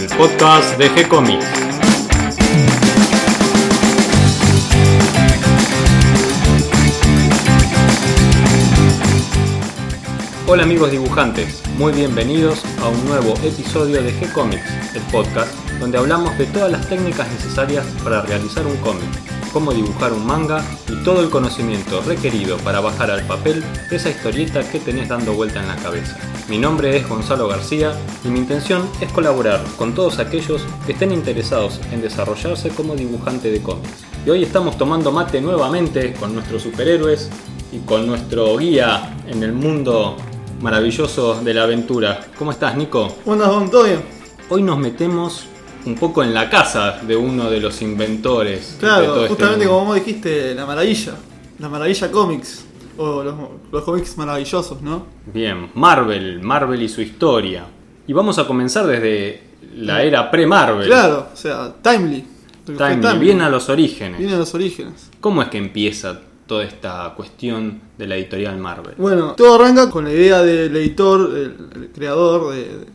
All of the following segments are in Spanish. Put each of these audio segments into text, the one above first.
el podcast de G-Comics. Hola amigos dibujantes, muy bienvenidos a un nuevo episodio de G-Comics, el podcast donde hablamos de todas las técnicas necesarias para realizar un cómic, cómo dibujar un manga y todo el conocimiento requerido para bajar al papel esa historieta que tenés dando vuelta en la cabeza. Mi nombre es Gonzalo García y mi intención es colaborar con todos aquellos que estén interesados en desarrollarse como dibujante de cómics. Y hoy estamos tomando mate nuevamente con nuestros superhéroes y con nuestro guía en el mundo maravilloso de la aventura. ¿Cómo estás, Nico? Buenas, Don, ¿todo bien? Hoy nos metemos un poco en la casa de uno de los inventores. de Claro, todo este justamente como vos dijiste, la maravilla. La maravilla cómics. O los, los cómics maravillosos, ¿no? Bien, Marvel, Marvel y su historia. Y vamos a comenzar desde la era pre-Marvel. Claro, o sea, timely. Fue Timely, bien a los orígenes. Viene a los orígenes. ¿Cómo es que empieza toda esta cuestión de la editorial Marvel? Bueno, todo arranca con la idea del editor, el, el creador de, de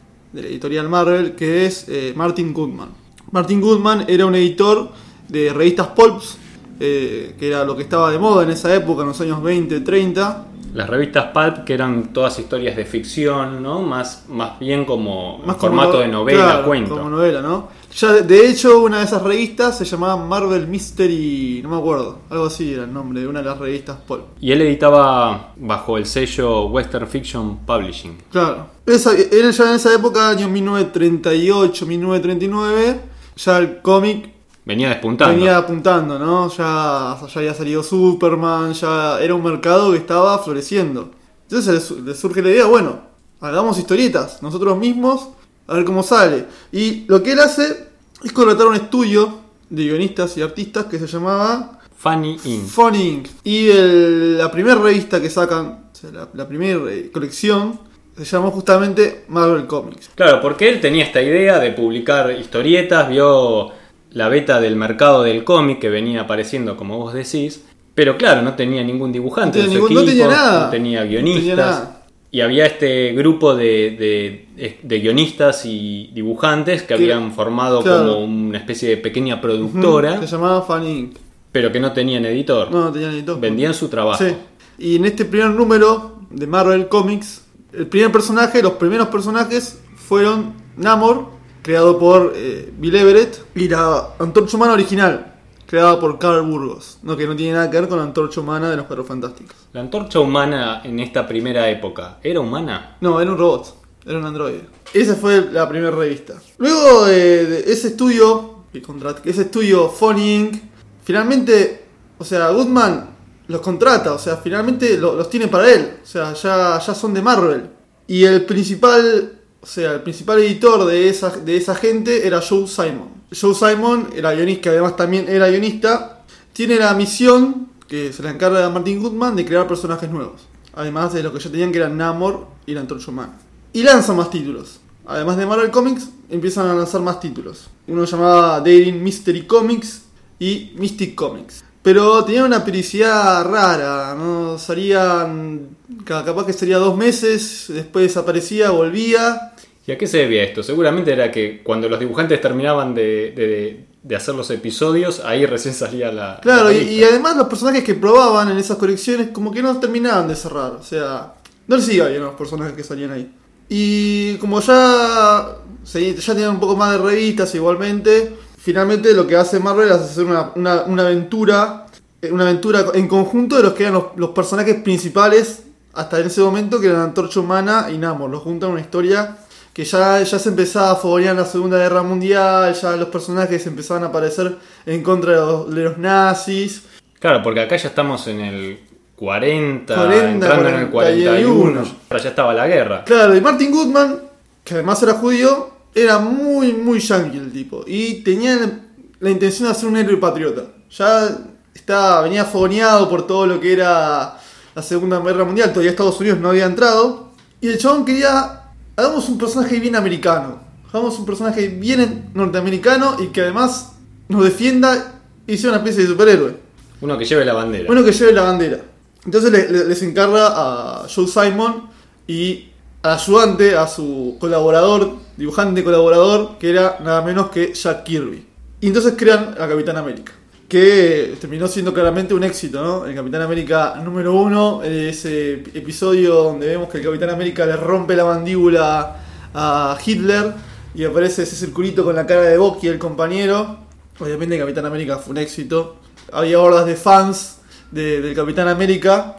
la editorial Marvel, que es eh, Martin Goodman. Martin Goodman era un editor de revistas Pulps, eh, que era lo que estaba de moda en esa época, en los años 20, 30. Las revistas Pulp, que eran todas historias de ficción, ¿no? Más, más bien como Más formato de novela, claro, cuento. Como novela, ¿no? Ya, de- de hecho, una de esas revistas se llamaba Marvel Mystery, no me acuerdo, algo así era el nombre de una de las revistas Pulp. Y él editaba bajo el sello Western Fiction Publishing. Claro. Esa, era ya en esa época, año 1938, 1939, ya el cómic Venía despuntando. venía apuntando, ¿no? Ya, ya había salido Superman, ya era un mercado que estaba floreciendo. Entonces le, su- le surge la idea, bueno, hagamos historietas nosotros mismos, a ver cómo sale. Y lo que él hace es contratar un estudio de guionistas y artistas que se llamaba Funny Inc. Funny Inc. Y el- la primera revista que sacan, o sea, la, la primera eh, colección, se llamó justamente Marvel Comics. Claro, porque él tenía esta idea de publicar historietas, vio la beta del mercado del cómic que venía apareciendo, como vos decís, pero claro, no tenía ningún dibujante No en tenía su ningún- no tenía nada. no tenía No guionistas. tenía nada. Y había este grupo de, de- de guionistas y dibujantes que Que- habían formado claro. como una especie de pequeña productora, Se llamaba Funny Inc. pero que no tenían editor. No, no tenían editor. Vendían su trabajo. Sí. Y en este primer número de Marvel Comics, el primer personaje, los primeros personajes fueron Namor, creado por eh, Bill Everett, y la Antorcha Humana original, creada por Carl Burgos, no, que no tiene nada que ver con la Antorcha Humana de los Perros Fantásticos. La antorcha humana en esta primera época, ¿era humana? No, era un robot, era un androide. Esa fue la primera revista. Luego de, de ese estudio, que contrat- ese estudio Funny Inc., finalmente, o sea, Goodman los contrata, o sea, finalmente lo- los tiene para él, o sea, ya, ya son de Marvel. Y el principal, o sea, el principal editor de esa, de esa gente era Joe Simon. Joe Simon era guionista, además también era guionista, tiene la misión, que se la encarga a Martin Goodman, de crear personajes nuevos. Además de lo que ya tenían que eran Namor y la Antorcha Humana. Y lanzan más títulos. Además de Marvel Comics, empiezan a lanzar más títulos. Uno llamaba Daring Mystery Comics y Mystic Comics. Pero tenían una periodicidad rara, ¿no? Salían, ca- capaz que sería dos meses, después desaparecía, volvía. ¿Y a qué se debía esto? Seguramente era que cuando los dibujantes terminaban de, de- de hacer los episodios, ahí recién salía la. Claro, la y, además los personajes que probaban en esas colecciones como que no terminaban de cerrar. O sea, no les iba bien a los personajes que salían ahí. Y como ya, ya tenían un poco más de revistas igualmente, finalmente lo que hace Marvel es hacer una, una- una aventura, eh, una aventura en conjunto de los que eran los, los personajes principales hasta en ese momento, que eran Antorcha Humana y Namor. Los juntan en una historia que ya, ya se empezaba a fogonear la Segunda Guerra Mundial, ya los personajes empezaban a aparecer en contra de los, de los nazis. Claro, porque acá ya estamos en el 40, 40, entrando en el 41. 41. Ahora ya estaba la guerra. Claro, y Martin Goodman, que además era judío, era muy, muy yankee el tipo. Y tenía la intención de hacer un héroe patriota. Ya estaba, venía fogoneado por todo lo que era la Segunda Guerra Mundial. Todavía Estados Unidos no había entrado. Y el chabón quería, hagamos un personaje bien americano. Hagamos un personaje bien norteamericano y que además nos defienda y sea una especie de superhéroe. Uno que lleve la bandera. Bueno, que lleve la bandera. Entonces le- le- les encarga a Joe Simon y al ayudante, a su colaborador, dibujante colaborador, que era nada menos que Jack Kirby. Y entonces crean a Capitán América, que terminó siendo claramente un éxito, ¿no? El Capitán América número uno, ese episodio donde vemos que el Capitán América le rompe la mandíbula a Hitler y aparece ese circulito con la cara de Bucky, el compañero. Obviamente Capitán América fue un éxito. Había hordas de fans de- del Capitán América.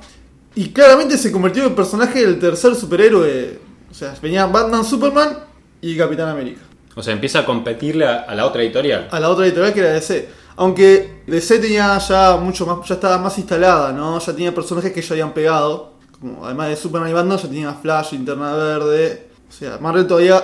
Y claramente se convirtió en el personaje del tercer superhéroe. O sea, venía Batman, Superman y Capitán América. O sea, empieza a competirle a, a la otra editorial. A la otra editorial que era DC. Aunque DC tenía ya mucho más, ya estaba más instalada, ¿no? Ya tenía personajes que ya habían pegado. Como además de Superman y Batman, ya tenía Flash, Linterna Verde. O sea, Marvel todavía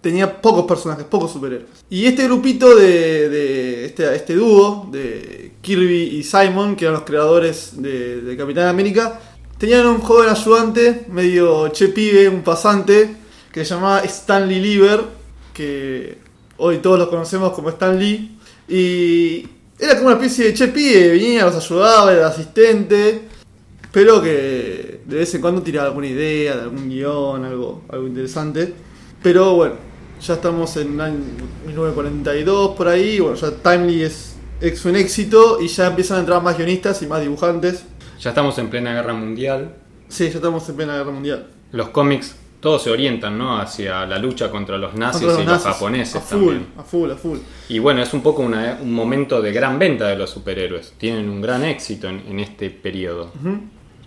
tenía pocos personajes, pocos superhéroes. Y este grupito de, de este, este dúo de Kirby y Simon, que eran los creadores de, de Capitán América, tenían un joven ayudante, medio che pibe, un pasante, que se llamaba Stanley Lieber, que hoy todos lo conocemos como Stan Lee. Y era como una especie de che pibe, venía, los ayudaba, era asistente. Pero que de vez en cuando tiraba alguna idea, de algún guion, algo, algo interesante. Pero bueno, ya estamos en el año 1942 por ahí. Bueno, ya Timely es, es un éxito y ya empiezan a entrar más guionistas y más dibujantes. Ya estamos en plena guerra mundial. Sí, ya estamos en plena guerra mundial. Los cómics todos se orientan, ¿no? Hacia la lucha contra los nazis Contra y los japoneses a full, también. a full, a full. Y bueno, es un poco una- un momento de gran venta de los superhéroes. Tienen un gran éxito en, en este periodo.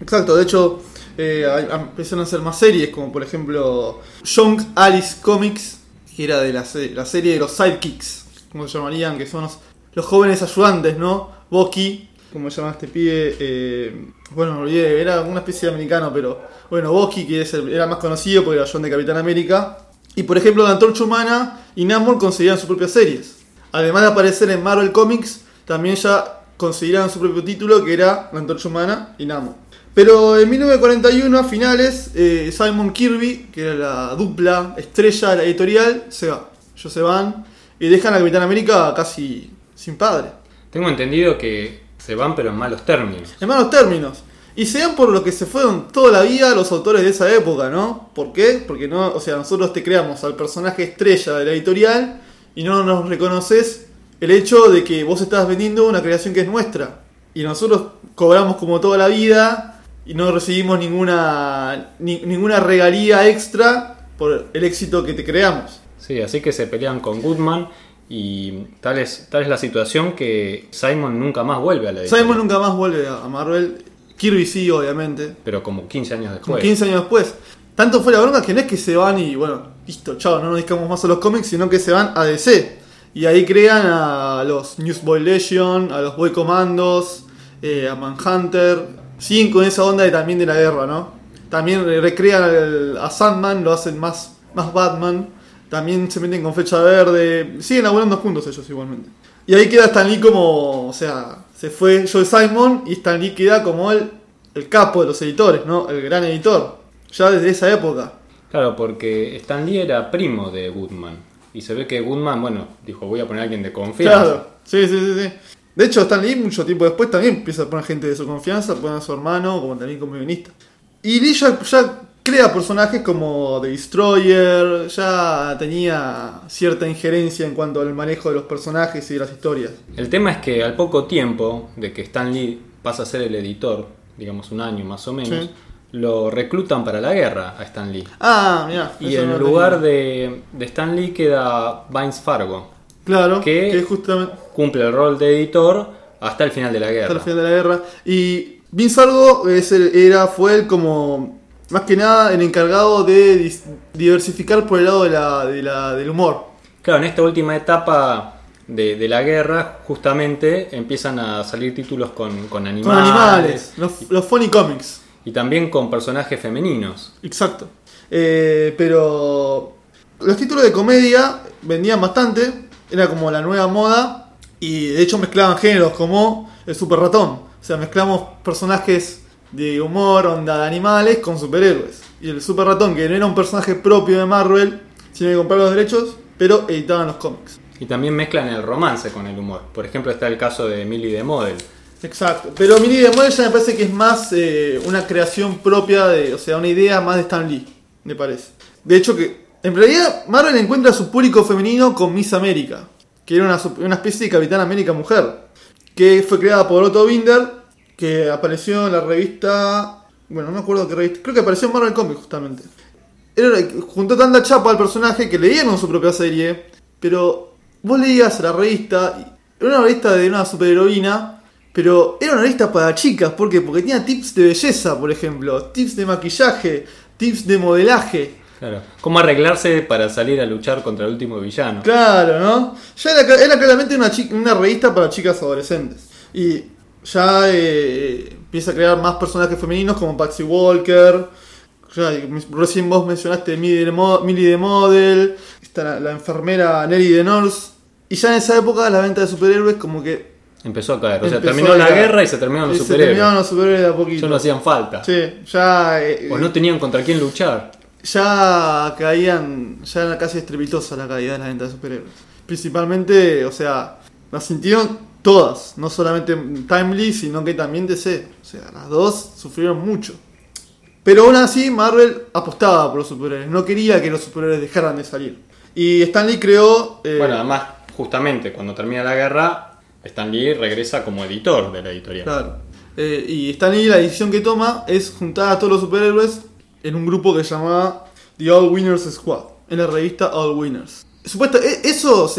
Exacto, de hecho eh, empezaron a hacer más series, como por ejemplo Young Alice Comics, que era de la, la serie de los sidekicks, como se llamarían, que son los, los jóvenes ayudantes, ¿no? Bucky, como se llama este pibe, eh, bueno, me olvidé, era una especie de americano, pero bueno, Bucky, que era más conocido porque era John de Capitán América. Y por ejemplo, la Antorcha Humana y Namor conseguían sus propias series. Además de aparecer en Marvel Comics, también ya conseguirán su propio título, que era La Antorcha Humana y Namor. Pero en 1941, a finales, eh, Simon Kirby, que era la dupla estrella de la editorial, se va. Ellos se van y dejan a Capitán América casi sin padre. Tengo entendido que se van pero en malos términos. En malos términos. Y se van por lo que se fueron toda la vida los autores de esa época, ¿no? ¿Por qué? Porque no, o sea, nosotros te creamos al personaje estrella de la editorial y no nos reconoces el hecho de que vos estás vendiendo una creación que es nuestra. Y nosotros cobramos como toda la vida y no recibimos ninguna ni- ninguna regalía extra por el éxito que te creamos. Sí, así que se pelean con Goodman y tal es, tal es la situación que Simon nunca más vuelve a la editorial. Simon nunca más vuelve a Marvel. Kirby sí, obviamente. Pero como 15 años Como después. 15 años después. Tanto fue la bronca que no es que se van y bueno, listo, chao, no nos dedicamos más a los cómics, sino que se van a DC. Y ahí crean a los Newsboy Legion, a los Boy Commandos, eh, a Manhunter. Siguen con esa onda de, también de la guerra, ¿no? También recrean a Sandman, lo hacen más, más Batman. También se meten con fecha verde. Siguen laburando juntos ellos igualmente. Y ahí queda Stan Lee como, o sea, se fue Joe Simon y Stan Lee queda como el, el capo de los editores, ¿no? El gran editor. Ya desde esa época. Claro, porque Stan Lee era primo de Goodman. Y se ve que Goodman, bueno, dijo, voy a poner a alguien de confianza. Claro, sí, sí, sí, sí. De hecho, Stan Lee mucho tiempo después también empieza a poner gente de su confianza, pone a su hermano, como también como guionista. Y Lee ya, ya crea personajes como The Destroyer, ya tenía cierta injerencia en cuanto al manejo de los personajes y de las historias. El tema es que al poco tiempo de que Stan Lee pasa a ser el editor, digamos un año más o menos, Sí. lo reclutan para la guerra a Stan Lee. Ah, mira. Y en lugar de, de Stan Lee queda Vince Fargo. Claro, que- justamente Cumple el rol de editor hasta el final de la guerra. hasta el final de la guerra. Y Vince Fargo es el- era, fue el como, más que nada, el encargado de diversificar por el lado de la, de la- del humor. Claro, en esta última etapa de, de la guerra, justamente empiezan a salir títulos con, con animales. Con animales, los, los funny comics. Y también con personajes femeninos. Exacto. Eh, pero los títulos de comedia vendían bastante, era como la nueva moda y de hecho mezclaban géneros como el super ratón. O sea, mezclamos personajes de humor, onda de animales con superhéroes. Y el super ratón, que no era un personaje propio de Marvel, sino que comprar los derechos, pero editaban los cómics. Y también mezclan el romance con el humor. Por ejemplo, está el caso de Millie de Model. Exacto. Pero Mini de Model ya me parece que es más eh, una creación propia de, o sea, una idea más de Stan Lee. me parece. De hecho que, en realidad, Marvel encuentra a su público femenino con Miss América, que era una, una especie de Capitán América mujer, que fue creada por Otto Binder, que apareció en la revista, bueno, no me acuerdo qué revista, creo que apareció en Marvel Comics justamente. Era, juntó tanta chapa al personaje que le dieron su propia serie, pero vos leías la revista, era una revista de una superheroína, pero era una revista para chicas, ¿por qué? Porque tenía tips de belleza, por ejemplo, tips de maquillaje, tips de modelaje. Claro. ¿Cómo arreglarse para salir a luchar contra el último villano? Claro, ¿no? Ya era, era claramente una revista para chicas adolescentes. Y ya eh, empieza a crear más personajes femeninos como Patsy Walker. Ya, recién vos mencionaste Millie de, Mo- Millie de Model. Está la, la enfermera Nelly de Norse. Y ya en esa época la venta de superhéroes como que... Empezó a caer. O sea, terminó la guerra y se terminaron los y se superhéroes. terminaron los superhéroes de a poquito. Ya no hacían falta. Sí, ya... eh, O no tenían contra quién luchar. ya caían, ya era casi estrepitosa la caída de la venta de superhéroes. Principalmente, o sea, la sintieron todas, no solamente Timely, sino que también DC. O sea, las dos sufrieron mucho. Pero aún así, Marvel apostaba por los superhéroes, no quería que los superhéroes dejaran de salir. Y Stan Lee creó... eh, Bueno, además, justamente cuando termina la guerra, Stan Lee regresa como editor de la editorial. Claro. Eh, y Stan Lee la decisión que toma es juntar a todos los superhéroes en un grupo que se llamaba The All Winners Squad, en la revista All Winners. Supuesto, e- eso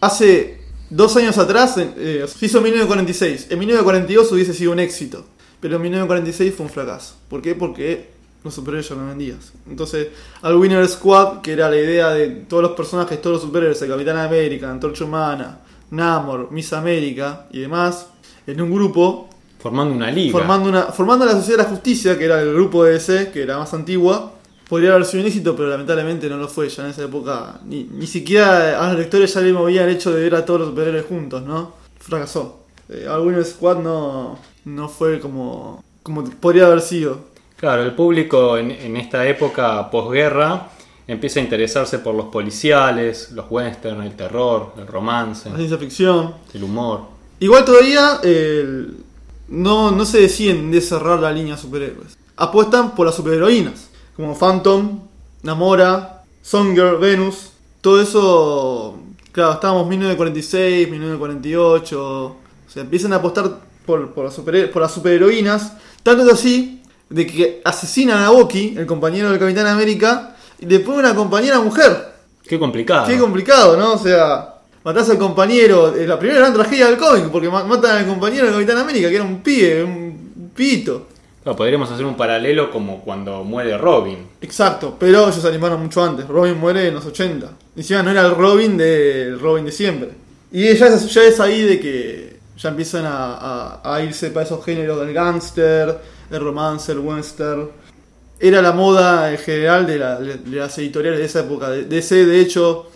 hace dos años atrás eh, se hizo en 1946. En 1942 hubiese sido un éxito, pero en 1946 fue un fracaso. ¿Por qué? Porque los superhéroes ya no vendían. Entonces, All Winners Squad, que era la idea de todos los personajes, todos los superhéroes, el Capitán América, Antorcha Humana, Namor, Miss América y demás, en un grupo Formando una liga. formando una formando la Sociedad de la Justicia, que era el grupo de DC, que era más antigua, podría haber sido un éxito, pero lamentablemente no lo fue. Ya en esa época ni, ni siquiera a los lectores ya le movía el hecho de ver a todos los superhéroes juntos, ¿no? Fracasó. Eh, All Squad no, no fue como, como podría haber sido. Claro, el público en, en esta época posguerra empieza a interesarse por los policiales, los western, el terror, el romance, La ciencia ficción. el humor. Igual todavía eh, no, no se deciden de cerrar la línea de superhéroes. Apuestan por las superheroínas, como Phantom, Namora, Songer, Venus. Todo eso, claro, estábamos 1946, 1948. O sea, empiezan a apostar por, por, las, superhe- por las superheroínas. Tanto es así de que asesinan a Bucky, el compañero del Capitán América, y le ponen una compañera mujer. Qué complicado. Qué complicado, ¿no? O sea, matás al compañero, la primera gran tragedia del cómic, porque ma- matan al compañero del Capitán América, que era un pibe, un pito. Podríamos hacer un paralelo como cuando muere Robin. Exacto, pero ellos se animaron mucho antes. Robin muere en los 80. Encima no era el Robin del Robin de siempre. Y ya es, ahí de que ya empiezan a, irse para esos géneros del gángster, el romance, el western. Era la moda en general de, la- de las editoriales de esa época. De- DC, de hecho,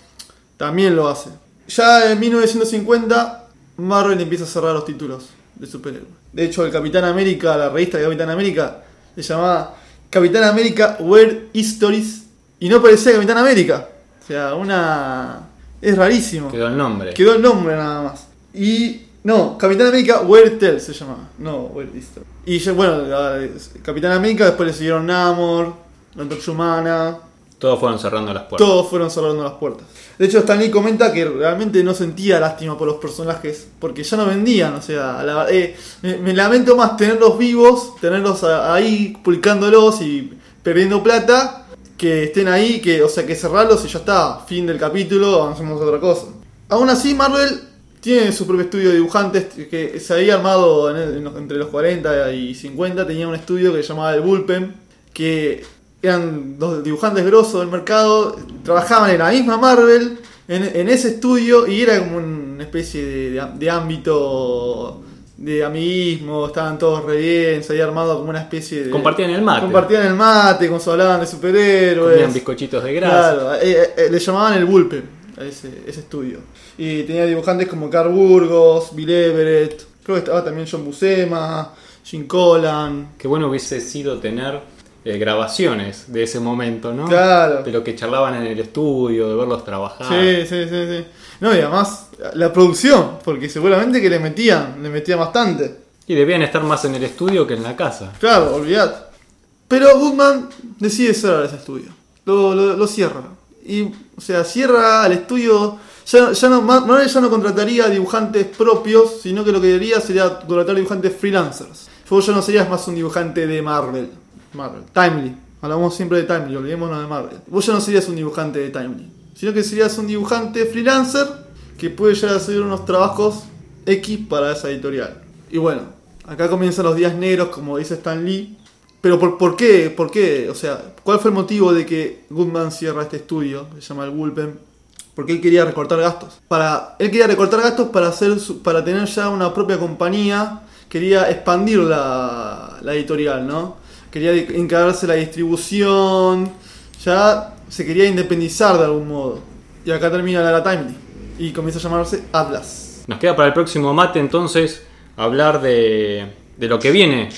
también lo hace. Ya en 1950, Marvel empieza a cerrar los títulos de superhéroes. De hecho, el Capitán América, la revista de Capitán América, se llamaba Capitán América Weird Histories y no parecía Capitán América. O sea, una... Es rarísimo. Quedó el nombre. Quedó el nombre nada más. Y. No, Capitán América Weird Tales se llamaba. No, Weird History. Y ya, bueno, Capitán América después le siguieron Namor, la Antorcha Humana. Todos fueron cerrando las puertas. Todos fueron cerrando las puertas. De hecho, Stan Lee comenta que realmente no sentía lástima por los personajes porque ya no vendían. O sea, eh, me, me lamento más tenerlos vivos, tenerlos ahí publicándolos y perdiendo plata, que estén ahí, que, o sea, que cerrarlos y ya está. Fin del capítulo, avancemos a otra cosa. Aún así, Marvel tiene su propio estudio de dibujantes que se había armado entre los 40 y 50. Tenía un estudio que se llamaba el Bullpen, que eran dos dibujantes grosos del mercado, trabajaban en la misma Marvel, en, en ese estudio, y era como una especie de, de- de ámbito de amiguismo, estaban todos re bien, se había armado como una especie de... Compartían el mate. Compartían el mate, como se hablaban de superhéroes. Comían bizcochitos de grasa. Claro, eh, eh, le llamaban el Bullpen a ese, ese estudio. Y tenía dibujantes como Carl Burgos, Bill Everett, creo que estaba también John Buscema, Jim Collan. Qué bueno hubiese sido tener eh, grabaciones de ese momento, ¿no? Claro. De lo que charlaban en el estudio, de verlos trabajar. Sí, sí, sí, sí. No, y además la producción, porque seguramente que le metían, le metían bastante. Y debían estar más en el estudio que en la casa. Claro, olvidad. Pero Goodman decide cerrar ese estudio. Lo, lo- lo cierra. Y, o sea, cierra al estudio. Ya, ya no, ya no contrataría dibujantes propios, sino que lo que haría sería contratar dibujantes freelancers. Vos ya no serías más un dibujante de Marvel. Marvel. Timely. Hablamos siempre de Timely, olvidémonos de Marvel. Vos ya no serías un dibujante de Timely, sino que serías un dibujante freelancer que puede llegar a hacer unos trabajos X para esa editorial. Y bueno, acá comienzan los días negros, como dice Stan Lee. Pero ¿por, por qué? ¿Por qué? O sea, ¿cuál fue el motivo de que Goodman cierra este estudio? Se llama el Bullpen. Porque él quería recortar gastos. Para, él quería recortar gastos para, hacer para tener ya una propia compañía. Quería expandir la, la editorial, ¿no? Quería encargarse la distribución. Ya se quería independizar de algún modo. Y acá termina la era Timely. Y comienza a llamarse Atlas. Nos queda para el próximo mate entonces hablar de, de lo que viene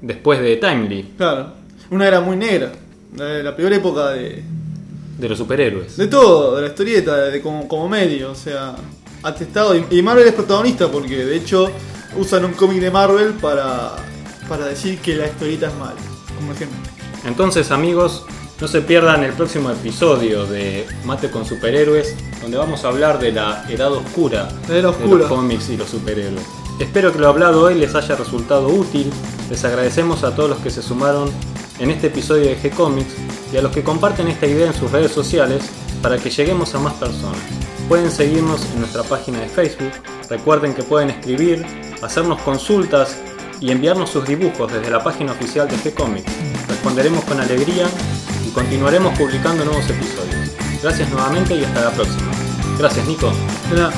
después de Timely, Claro. Una era muy negra. La, la peor época de, de los superhéroes. De todo, de la historieta, de como, como medio, o sea, atestado. Y, y Marvel es protagonista porque de hecho usan un cómic de Marvel para, para decir que la historieta es mala, como. Entonces amigos, no se pierdan el próximo episodio de Mate con Superhéroes, donde vamos a hablar de la edad oscura La oscura. los cómics y los superhéroes. Espero que lo hablado hoy les haya resultado útil. Les agradecemos a todos los que se sumaron en este episodio de G-Comics y a los que comparten esta idea en sus redes sociales para que lleguemos a más personas. Pueden seguirnos en nuestra página de Facebook. Recuerden que pueden escribir, hacernos consultas y enviarnos sus dibujos desde la página oficial de G-Comics. Responderemos con alegría y continuaremos publicando nuevos episodios. Gracias nuevamente y hasta la próxima. Gracias Nico. Nada.